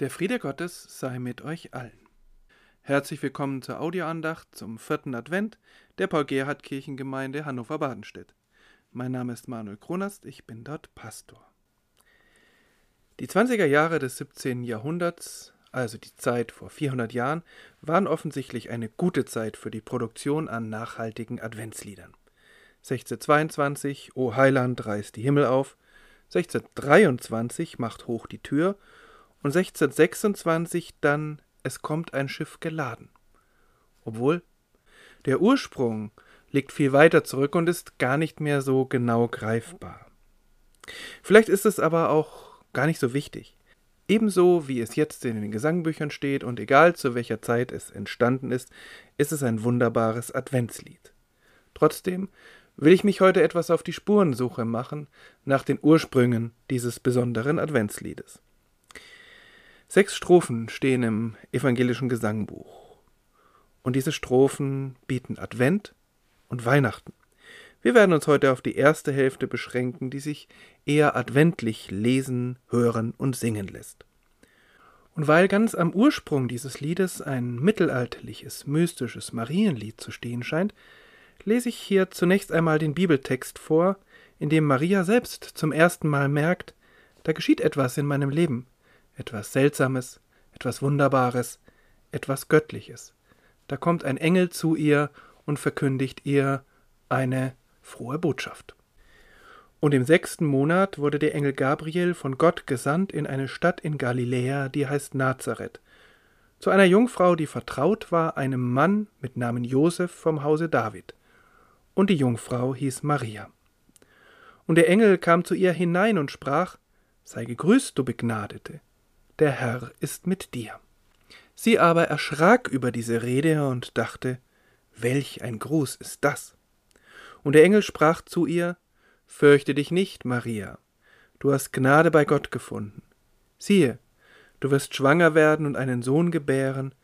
Der Friede Gottes sei mit euch allen. Herzlich willkommen zur Audioandacht zum vierten Advent der Paul-Gerhardt-Kirchengemeinde Hannover-Badenstedt. Mein Name ist Manuel Kronast, ich bin dort Pastor. Die 20er Jahre des 17. Jahrhunderts, also die Zeit vor 400 Jahren, waren offensichtlich eine gute Zeit für die Produktion an nachhaltigen Adventsliedern. 1622 O Heiland reißt die Himmel auf, 1623 macht hoch die Tür und 1626 dann Es kommt ein Schiff geladen. Obwohl der Ursprung liegt viel weiter zurück und ist gar nicht mehr so genau greifbar. Vielleicht ist es aber auch gar nicht so wichtig. Ebenso wie es jetzt in den Gesangbüchern steht und egal zu welcher Zeit es entstanden ist, ist es ein wunderbares Adventslied. Trotzdem will ich mich heute etwas auf die Spurensuche machen nach den Ursprüngen dieses besonderen Adventsliedes. Sechs Strophen stehen im evangelischen Gesangbuch. Und diese Strophen bieten Advent und Weihnachten. Wir werden uns heute auf die erste Hälfte beschränken, die sich eher adventlich lesen, hören und singen lässt. Und weil ganz am Ursprung dieses Liedes ein mittelalterliches, mystisches Marienlied zu stehen scheint, lese ich hier zunächst einmal den Bibeltext vor, in dem Maria selbst zum ersten Mal merkt, da geschieht etwas in meinem Leben, etwas Seltsames, etwas Wunderbares, etwas Göttliches. Da kommt ein Engel zu ihr und verkündigt ihr eine frohe Botschaft. Und im sechsten Monat wurde der Engel Gabriel von Gott gesandt in eine Stadt in Galiläa, die heißt Nazareth, zu einer Jungfrau, die vertraut war einem Mann mit Namen Josef vom Hause David. Und die Jungfrau hieß Maria. Und der Engel kam zu ihr hinein und sprach: Sei gegrüßt, du Begnadete, der Herr ist mit dir. Sie aber erschrak über diese Rede und dachte, welch ein Gruß ist das? Und der Engel sprach zu ihr, Fürchte dich nicht, Maria, du hast Gnade bei Gott gefunden. Siehe, du wirst schwanger werden und einen Sohn gebären,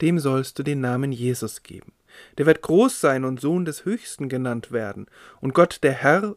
dem sollst du den Namen Jesus geben. Der wird groß sein und Sohn des Höchsten genannt werden, und Gott der Herr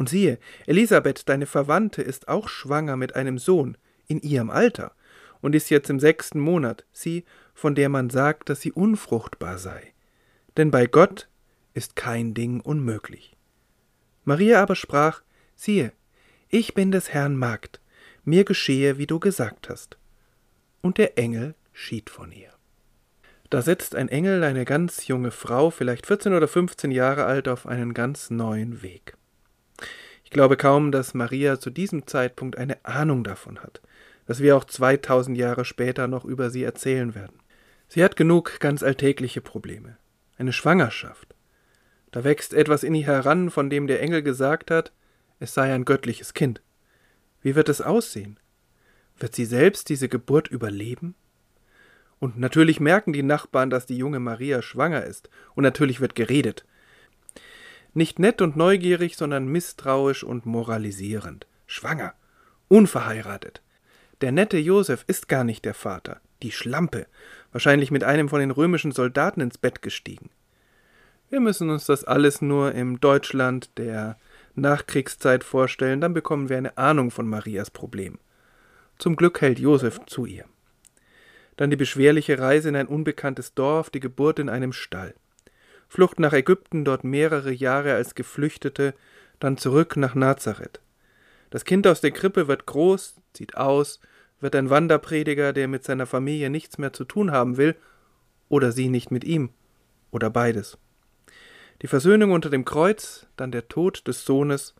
Und siehe, Elisabeth, deine Verwandte, ist auch schwanger mit einem Sohn in ihrem Alter und ist jetzt im sechsten Monat, sie, von der man sagt, dass sie unfruchtbar sei. Denn bei Gott ist kein Ding unmöglich. Maria aber sprach, siehe, ich bin des Herrn Magd, mir geschehe, wie du gesagt hast. Und der Engel schied von ihr. Da setzt ein Engel eine ganz junge Frau, vielleicht 14 oder 15 Jahre alt, auf einen ganz neuen Weg. Ich glaube kaum, dass Maria zu diesem Zeitpunkt eine Ahnung davon hat, dass wir auch 2000 Jahre später noch über sie erzählen werden. Sie hat genug ganz alltägliche Probleme. Eine Schwangerschaft. Da wächst etwas in ihr heran, von dem der Engel gesagt hat, es sei ein göttliches Kind. Wie wird es aussehen? Wird sie selbst diese Geburt überleben? Und natürlich merken die Nachbarn, dass die junge Maria schwanger ist, und natürlich wird geredet. Nicht nett und neugierig, sondern misstrauisch und moralisierend. Schwanger. Unverheiratet. Der nette Josef ist gar nicht der Vater. Die Schlampe. Wahrscheinlich mit einem von den römischen Soldaten ins Bett gestiegen. Wir müssen uns das alles nur im Deutschland der Nachkriegszeit vorstellen, dann bekommen wir eine Ahnung von Marias Problem. Zum Glück hält Josef zu ihr. Dann die beschwerliche Reise in ein unbekanntes Dorf, die Geburt in einem Stall. Flucht nach Ägypten, dort mehrere Jahre als Geflüchtete, dann zurück nach Nazareth. Das Kind aus der Krippe wird groß, zieht aus, wird ein Wanderprediger, der mit seiner Familie nichts mehr zu tun haben will, oder sie nicht mit ihm, oder beides. Die Versöhnung unter dem Kreuz, dann der Tod des Sohnes,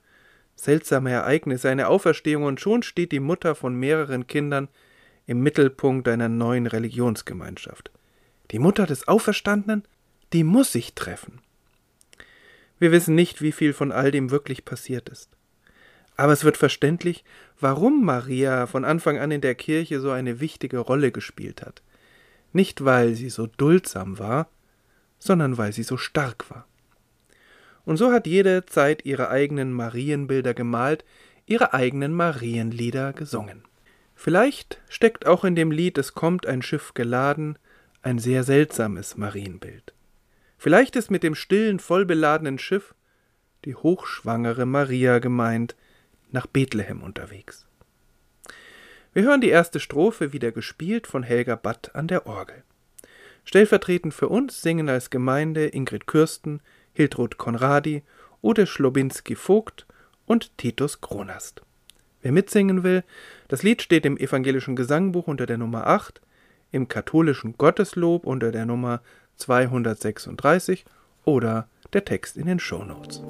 seltsame Ereignisse, eine Auferstehung, und schon steht die Mutter von mehreren Kindern im Mittelpunkt einer neuen Religionsgemeinschaft. Die Mutter des Auferstandenen? Die muss sich treffen. Wir wissen nicht, wie viel von all dem wirklich passiert ist. Aber es wird verständlich, warum Maria von Anfang an in der Kirche so eine wichtige Rolle gespielt hat. nicht weil sie so duldsam war, sondern weil sie so stark war. Und so hat jede Zeit ihre eigenen Marienbilder gemalt, ihre eigenen Marienlieder gesungen. Vielleicht steckt auch in dem Lied Es kommt ein Schiff geladen ein sehr seltsames Marienbild. Vielleicht ist mit dem stillen, vollbeladenen Schiff die hochschwangere Maria gemeint, nach Bethlehem unterwegs. Wir hören die erste Strophe wieder gespielt von Helga Batt an der Orgel. Stellvertretend für uns singen als Gemeinde Ingrid Kürsten, Hildrud Konradi, Ode Schlobinski-Vogt und Titus Kronast. Wer mitsingen will, das Lied steht im evangelischen Gesangbuch unter der Nummer 8, im katholischen Gotteslob unter der Nummer 236 oder der Text in den Shownotes.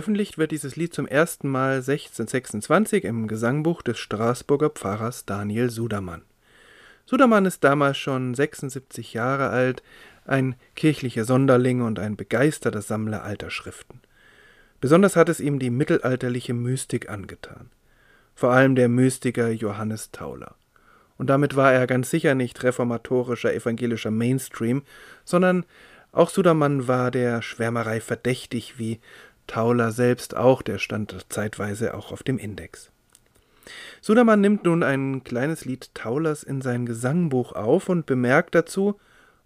Veröffentlicht wird dieses Lied zum ersten Mal 1626 im Gesangbuch des Straßburger Pfarrers Daniel Sudermann. Sudermann ist damals schon 76 Jahre alt, ein kirchlicher Sonderling und ein begeisterter Sammler alter Schriften. Besonders hat es ihm die mittelalterliche Mystik angetan. Vor allem der Mystiker Johannes Tauler. Und damit war er ganz sicher nicht reformatorischer evangelischer Mainstream, sondern auch Sudermann war der Schwärmerei verdächtig, wie Tauler selbst auch, der stand zeitweise auch auf dem Index. Sudermann nimmt nun ein kleines Lied Taulers in sein Gesangbuch auf und bemerkt dazu,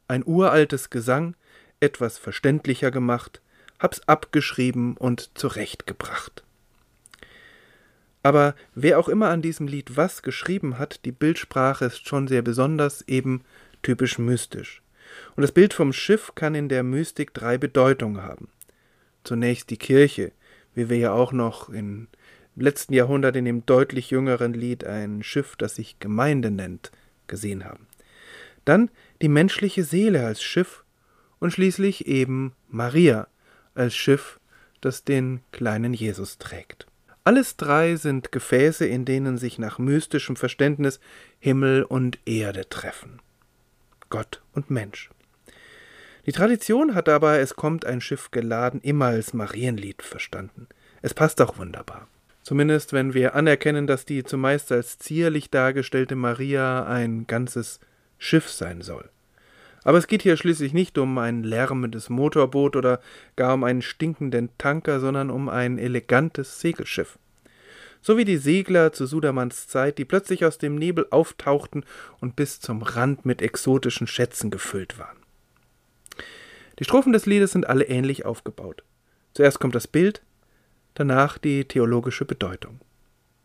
ein uraltes Gesang, etwas verständlicher gemacht, hab's abgeschrieben und zurechtgebracht. Aber wer auch immer an diesem Lied was geschrieben hat, die Bildsprache ist schon sehr besonders, eben typisch mystisch. Und das Bild vom Schiff kann in der Mystik drei Bedeutungen haben zunächst die Kirche, wie wir ja auch noch im letzten Jahrhundert in dem deutlich jüngeren Lied ein Schiff, das sich Gemeinde nennt, gesehen haben. Dann die menschliche Seele als Schiff und schließlich eben Maria als Schiff, das den kleinen Jesus trägt. Alles drei sind Gefäße, in denen sich nach mystischem Verständnis Himmel und Erde treffen. Gott und Mensch. Die Tradition hat aber Es kommt ein Schiff geladen immer als Marienlied verstanden. Es passt auch wunderbar. Zumindest wenn wir anerkennen, dass die zumeist als zierlich dargestellte Maria ein ganzes Schiff sein soll. Aber es geht hier schließlich nicht um ein lärmendes Motorboot oder gar um einen stinkenden Tanker, sondern um ein elegantes Segelschiff. So wie die Segler zu Sudermanns Zeit, die plötzlich aus dem Nebel auftauchten und bis zum Rand mit exotischen Schätzen gefüllt waren. Die Strophen des Liedes sind alle ähnlich aufgebaut. Zuerst kommt das Bild, danach die theologische Bedeutung.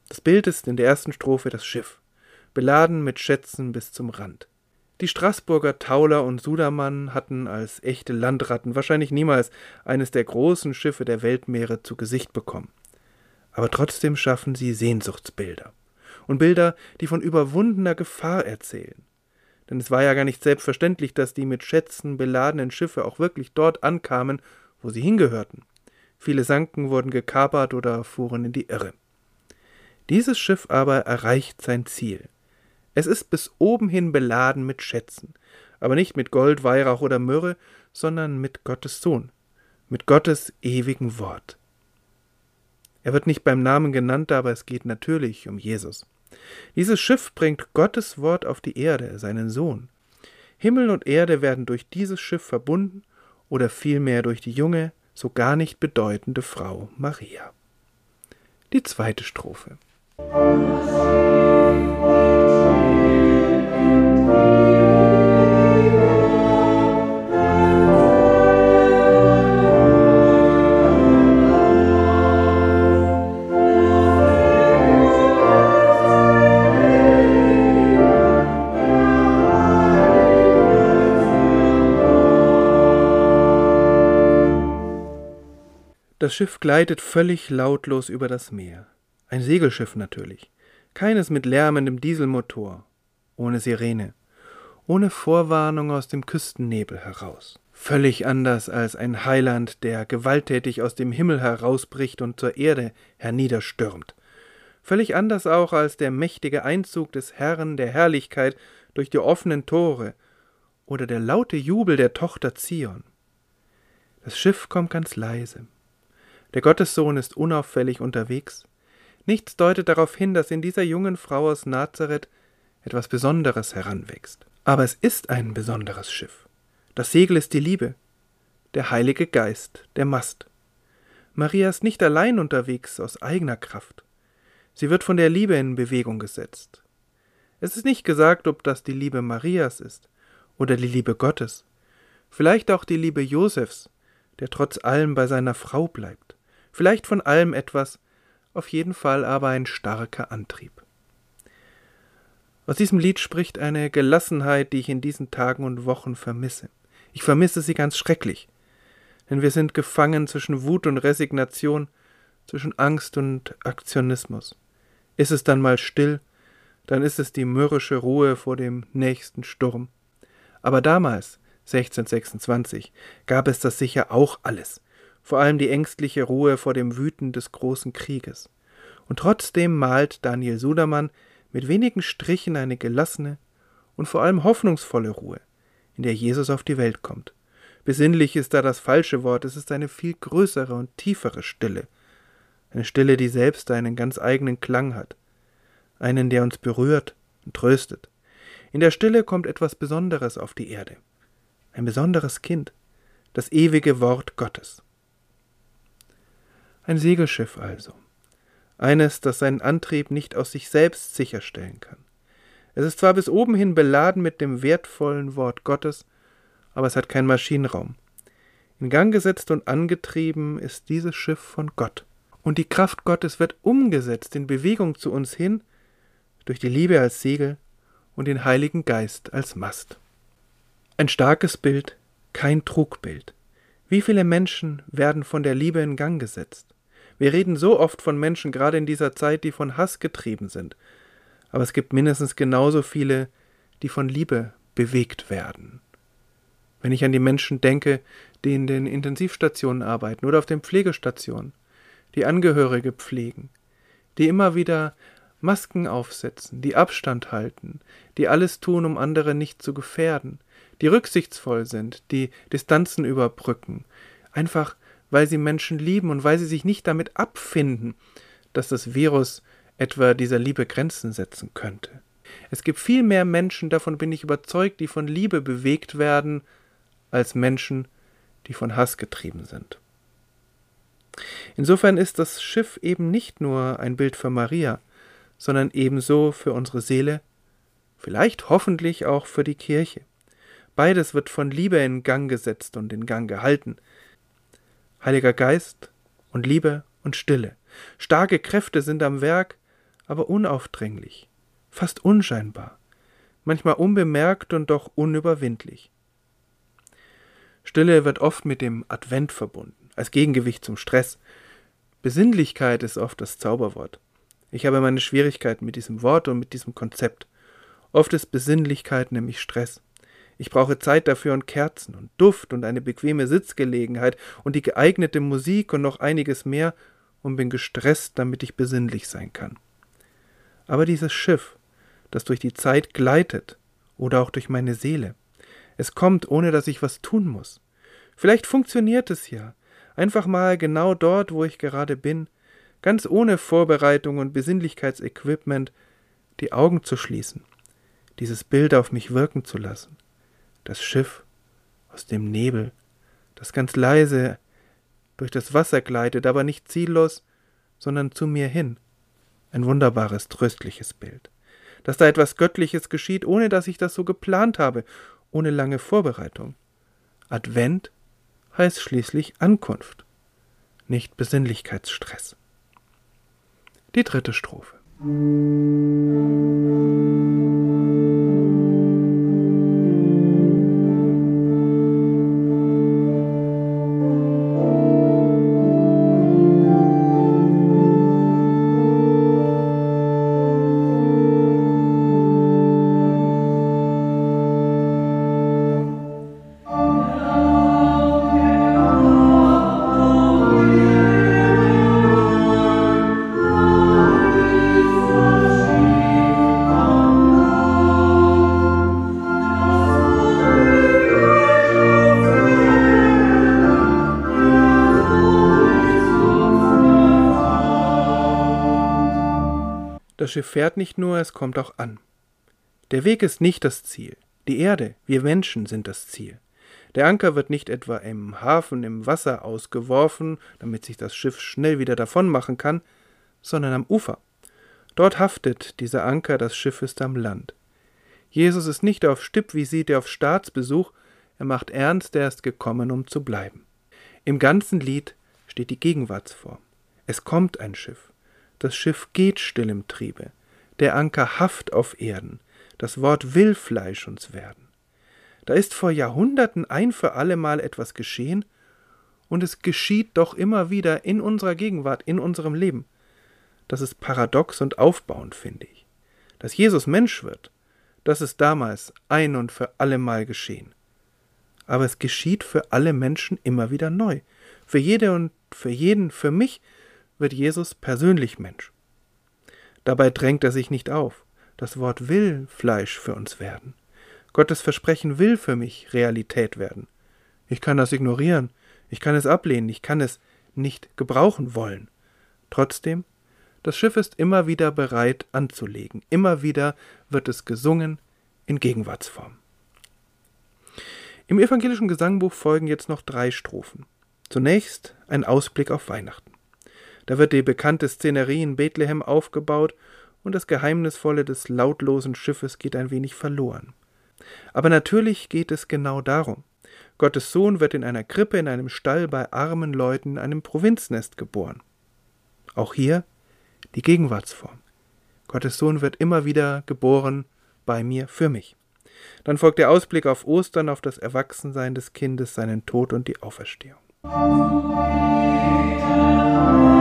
Das Bild ist in der ersten Strophe das Schiff, beladen mit Schätzen bis zum Rand. Die Straßburger Tauler und Sudermann hatten als echte Landratten wahrscheinlich niemals eines der großen Schiffe der Weltmeere zu Gesicht bekommen. Aber trotzdem schaffen sie Sehnsuchtsbilder. Und Bilder, die von überwundener Gefahr erzählen, denn es war ja gar nicht selbstverständlich, dass die mit Schätzen beladenen Schiffe auch wirklich dort ankamen, wo sie hingehörten. Viele sanken, wurden gekapert oder fuhren in die Irre. Dieses Schiff aber erreicht sein Ziel. Es ist bis oben hin beladen mit Schätzen, aber nicht mit Gold, Weihrauch oder Myrrhe, sondern mit Gottes Sohn, mit Gottes ewigen Wort. Er wird nicht beim Namen genannt, aber es geht natürlich um Jesus. Dieses Schiff bringt Gottes Wort auf die Erde, seinen Sohn. Himmel und Erde werden durch dieses Schiff verbunden oder vielmehr durch die junge, so gar nicht bedeutende Frau Maria. Die zweite Strophe. Das Schiff gleitet völlig lautlos über das Meer. Ein Segelschiff natürlich. Keines mit lärmendem Dieselmotor. Ohne Sirene. Ohne Vorwarnung aus dem Küstennebel heraus. Völlig anders als ein Heiland, der gewalttätig aus dem Himmel herausbricht und zur Erde herniederstürmt. Völlig anders auch als der mächtige Einzug des Herrn der Herrlichkeit durch die offenen Tore oder der laute Jubel der Tochter Zion. Das Schiff kommt ganz leise. Der Gottessohn ist unauffällig unterwegs. Nichts deutet darauf hin, dass in dieser jungen Frau aus Nazareth etwas Besonderes heranwächst. Aber es ist ein besonderes Schiff. Das Segel ist die Liebe, der Heilige Geist, der Mast. Maria ist nicht allein unterwegs aus eigener Kraft. Sie wird von der Liebe in Bewegung gesetzt. Es ist nicht gesagt, ob das die Liebe Marias ist oder die Liebe Gottes, vielleicht auch die Liebe Josefs, der trotz allem bei seiner Frau bleibt, vielleicht von allem etwas, auf jeden Fall aber ein starker Antrieb. Aus diesem Lied spricht eine Gelassenheit, die ich in diesen Tagen und Wochen vermisse. Ich vermisse sie ganz schrecklich, denn wir sind gefangen zwischen Wut und Resignation, zwischen Angst und Aktionismus. Ist es dann mal still, dann ist es die mürrische Ruhe vor dem nächsten Sturm. Aber damals, 1626, gab es das sicher auch alles, vor allem die ängstliche Ruhe vor dem Wüten des großen Krieges. Und trotzdem malt Daniel Sudermann mit wenigen Strichen eine gelassene und vor allem hoffnungsvolle Ruhe, in der Jesus auf die Welt kommt. Besinnlich ist da das falsche Wort, es ist eine viel größere und tiefere Stille, eine Stille, die selbst einen ganz eigenen Klang hat, einen, der uns berührt und tröstet. In der Stille kommt etwas Besonderes auf die Erde, ein besonderes Kind, das ewige Wort Gottes. Ein Segelschiff also, eines, das seinen Antrieb nicht aus sich selbst sicherstellen kann. Es ist zwar bis oben hin beladen mit dem wertvollen Wort Gottes, aber es hat keinen Maschinenraum. In Gang gesetzt und angetrieben ist dieses Schiff von Gott. Und die Kraft Gottes wird umgesetzt in Bewegung zu uns hin durch die Liebe als Segel und den Heiligen Geist als Mast. Ein starkes Bild, kein Trugbild. Wie viele Menschen werden von der Liebe in Gang gesetzt? Wir reden so oft von Menschen, gerade in dieser Zeit, die von Hass getrieben sind. Aber es gibt mindestens genauso viele, die von Liebe bewegt werden. Wenn ich an die Menschen denke, die in den Intensivstationen arbeiten oder auf den Pflegestationen, die Angehörige pflegen, die immer wieder Masken aufsetzen, die Abstand halten, die alles tun, um andere nicht zu gefährden, die rücksichtsvoll sind, die Distanzen überbrücken, einfach weil sie Menschen lieben und weil sie sich nicht damit abfinden, dass das Virus etwa dieser Liebe Grenzen setzen könnte. Es gibt viel mehr Menschen, davon bin ich überzeugt, die von Liebe bewegt werden, als Menschen, die von Hass getrieben sind. Insofern ist das Schiff eben nicht nur ein Bild für Maria, sondern ebenso für unsere Seele, vielleicht hoffentlich auch für die Kirche. Beides wird von Liebe in Gang gesetzt und in Gang gehalten, Heiliger Geist und Liebe und Stille. Starke Kräfte sind am Werk, aber unaufdringlich, fast unscheinbar, manchmal unbemerkt und doch unüberwindlich. Stille wird oft mit dem Advent verbunden, als Gegengewicht zum Stress. Besinnlichkeit ist oft das Zauberwort. Ich habe meine Schwierigkeiten mit diesem Wort und mit diesem Konzept. Oft ist Besinnlichkeit nämlich Stress. Ich brauche Zeit dafür und Kerzen und Duft und eine bequeme Sitzgelegenheit und die geeignete Musik und noch einiges mehr und bin gestresst, damit ich besinnlich sein kann. Aber dieses Schiff, das durch die Zeit gleitet oder auch durch meine Seele, es kommt, ohne dass ich was tun muss. Vielleicht funktioniert es ja, einfach mal genau dort, wo ich gerade bin, ganz ohne Vorbereitung und Besinnlichkeitsequipment, die Augen zu schließen, dieses Bild auf mich wirken zu lassen das Schiff aus dem Nebel, das ganz leise durch das Wasser gleitet, aber nicht ziellos, sondern zu mir hin. Ein wunderbares, tröstliches Bild. Dass da etwas Göttliches geschieht, ohne dass ich das so geplant habe, ohne lange Vorbereitung. Advent heißt schließlich Ankunft, nicht Besinnlichkeitsstress. Die dritte Strophe. Das Schiff fährt nicht nur, es kommt auch an. Der Weg ist nicht das Ziel. Die Erde, wir Menschen sind das Ziel. Der Anker wird nicht etwa im Hafen im Wasser ausgeworfen, damit sich das Schiff schnell wieder davon machen kann, sondern am Ufer. Dort haftet dieser Anker, das Schiff ist am Land. Jesus ist nicht auf Stippvisite, auf Staatsbesuch, er macht ernst, er ist gekommen, um zu bleiben. Im ganzen Lied steht die Gegenwartsform. Es kommt ein Schiff. Das Schiff geht still im Triebe. Der Anker haft auf Erden. Das Wort will Fleisch uns werden. Da ist vor Jahrhunderten ein für allemal etwas geschehen, und es geschieht doch immer wieder in unserer Gegenwart, in unserem Leben. Das ist paradox und aufbauend, finde ich. Dass Jesus Mensch wird, das ist damals ein und für allemal geschehen. Aber es geschieht für alle Menschen immer wieder neu. Für jede und für jeden, für mich wird Jesus persönlich Mensch. Dabei drängt er sich nicht auf. Das Wort will Fleisch für uns werden. Gottes Versprechen will für mich Realität werden. Ich kann das ignorieren, ich kann es ablehnen, ich kann es nicht gebrauchen wollen. Trotzdem, das Schiff ist immer wieder bereit anzulegen, immer wieder wird es gesungen in Gegenwartsform. Im evangelischen Gesangbuch folgen jetzt noch drei Strophen. Zunächst ein Ausblick auf Weihnachten. Da wird die bekannte Szenerie in Bethlehem aufgebaut und das Geheimnisvolle des lautlosen Schiffes geht ein wenig verloren. Aber natürlich geht es genau darum. Gottes Sohn wird in einer Krippe in einem Stall bei armen Leuten in einem Provinznest geboren. Auch hier die Gegenwartsform. Gottes Sohn wird immer wieder geboren bei mir für mich. Dann folgt der Ausblick auf Ostern, auf das Erwachsensein des Kindes, seinen Tod und die Auferstehung. Katholische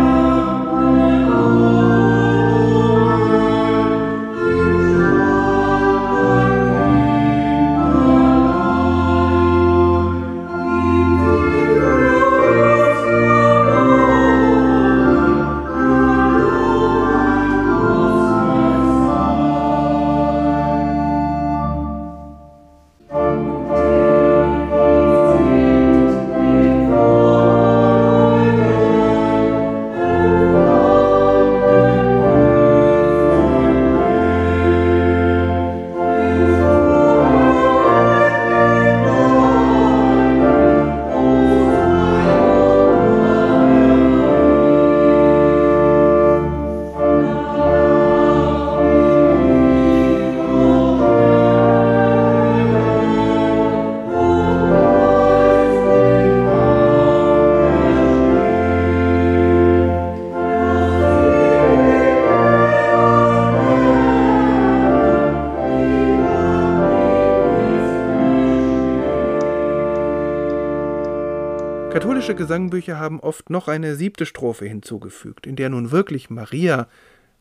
Gesangbücher haben oft noch eine siebte Strophe hinzugefügt, in der nun wirklich Maria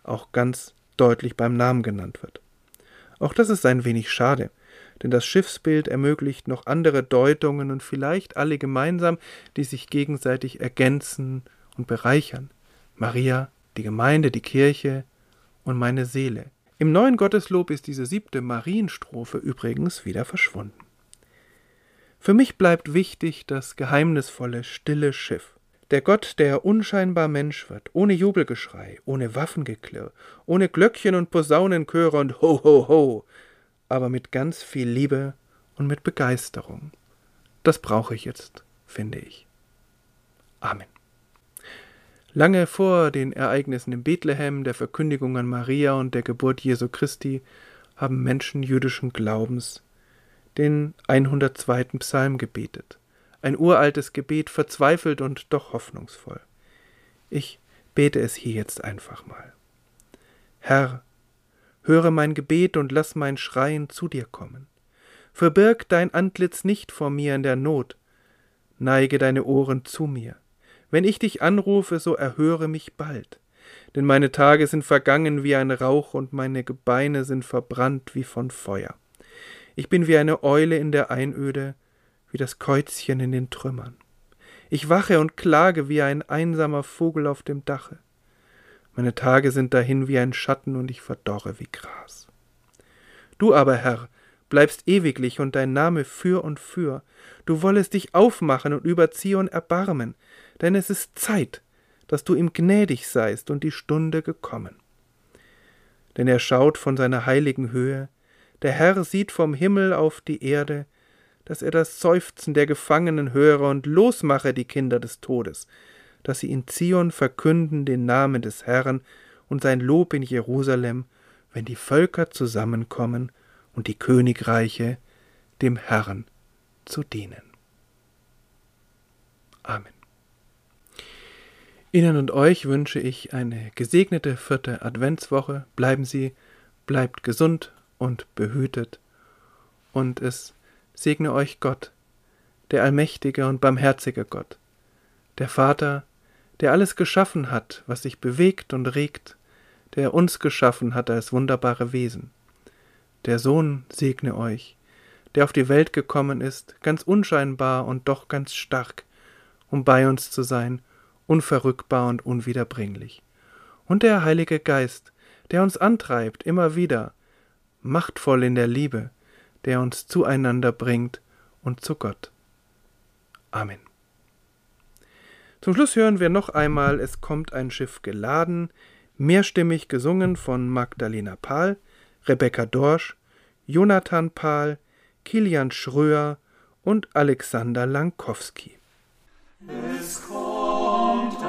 auch ganz deutlich beim Namen genannt wird. Auch das ist ein wenig schade, denn das Schiffsbild ermöglicht noch andere Deutungen und vielleicht alle gemeinsam, die sich gegenseitig ergänzen und bereichern. Maria, die Gemeinde, die Kirche und meine Seele. Im neuen Gotteslob ist diese siebte Marienstrophe übrigens wieder verschwunden. Für mich bleibt wichtig das geheimnisvolle, stille Schiff. Der Gott, der unscheinbar Mensch wird, ohne Jubelgeschrei, ohne Waffengeklirr, ohne Glöckchen und Posaunenchöre und Ho, ho, ho, aber mit ganz viel Liebe und mit Begeisterung. Das brauche ich jetzt, finde ich. Amen. Lange vor den Ereignissen in Bethlehem, der Verkündigung an Maria und der Geburt Jesu Christi haben Menschen jüdischen Glaubens den 102. Psalm gebetet. Ein uraltes Gebet, verzweifelt und doch hoffnungsvoll. Ich bete es hier jetzt einfach mal. Herr, höre mein Gebet und lass mein Schreien zu dir kommen. Verbirg dein Antlitz nicht vor mir in der Not, neige deine Ohren zu mir. Wenn ich dich anrufe, so erhöre mich bald. Denn meine Tage sind vergangen wie ein Rauch und meine Gebeine sind verbrannt wie von Feuer. Ich bin wie eine Eule in der Einöde, wie das Käuzchen in den Trümmern. Ich wache und klage wie ein einsamer Vogel auf dem Dache. Meine Tage sind dahin wie ein Schatten und ich verdorre wie Gras. Du aber, Herr, bleibst ewiglich und dein Name für und für. Du wollest dich aufmachen und über Zion erbarmen, denn es ist Zeit, dass du ihm gnädig seist und die Stunde gekommen. denn er schaut von seiner heiligen Höhe. Der Herr sieht vom Himmel auf die Erde, dass er das Seufzen der Gefangenen höre und losmache die Kinder des Todes, dass sie in Zion verkünden den Namen des Herrn und sein Lob in Jerusalem, wenn die Völker zusammenkommen und die Königreiche dem Herrn zu dienen. Amen. Ihnen und euch wünsche ich eine gesegnete vierte Adventswoche. Bleiben Sie, bleibt gesund und behütet. Und es segne euch Gott, der allmächtige und barmherzige Gott, der Vater, der alles geschaffen hat, was sich bewegt und regt, der uns geschaffen hat als wunderbare Wesen. Der Sohn segne euch, der auf die Welt gekommen ist, ganz unscheinbar und doch ganz stark, um bei uns zu sein, unverrückbar und unwiederbringlich. Und der Heilige Geist, der uns antreibt, immer wieder, machtvoll in der Liebe, der uns zueinander bringt und zu Gott. Amen. Zum Schluss hören wir noch einmal Es kommt ein Schiff geladen, mehrstimmig gesungen von Magdalena Pahl, Rebecca Dorsch, Jonathan Pahl, Kilian Schröer und Alexander Lankowski. Es kommt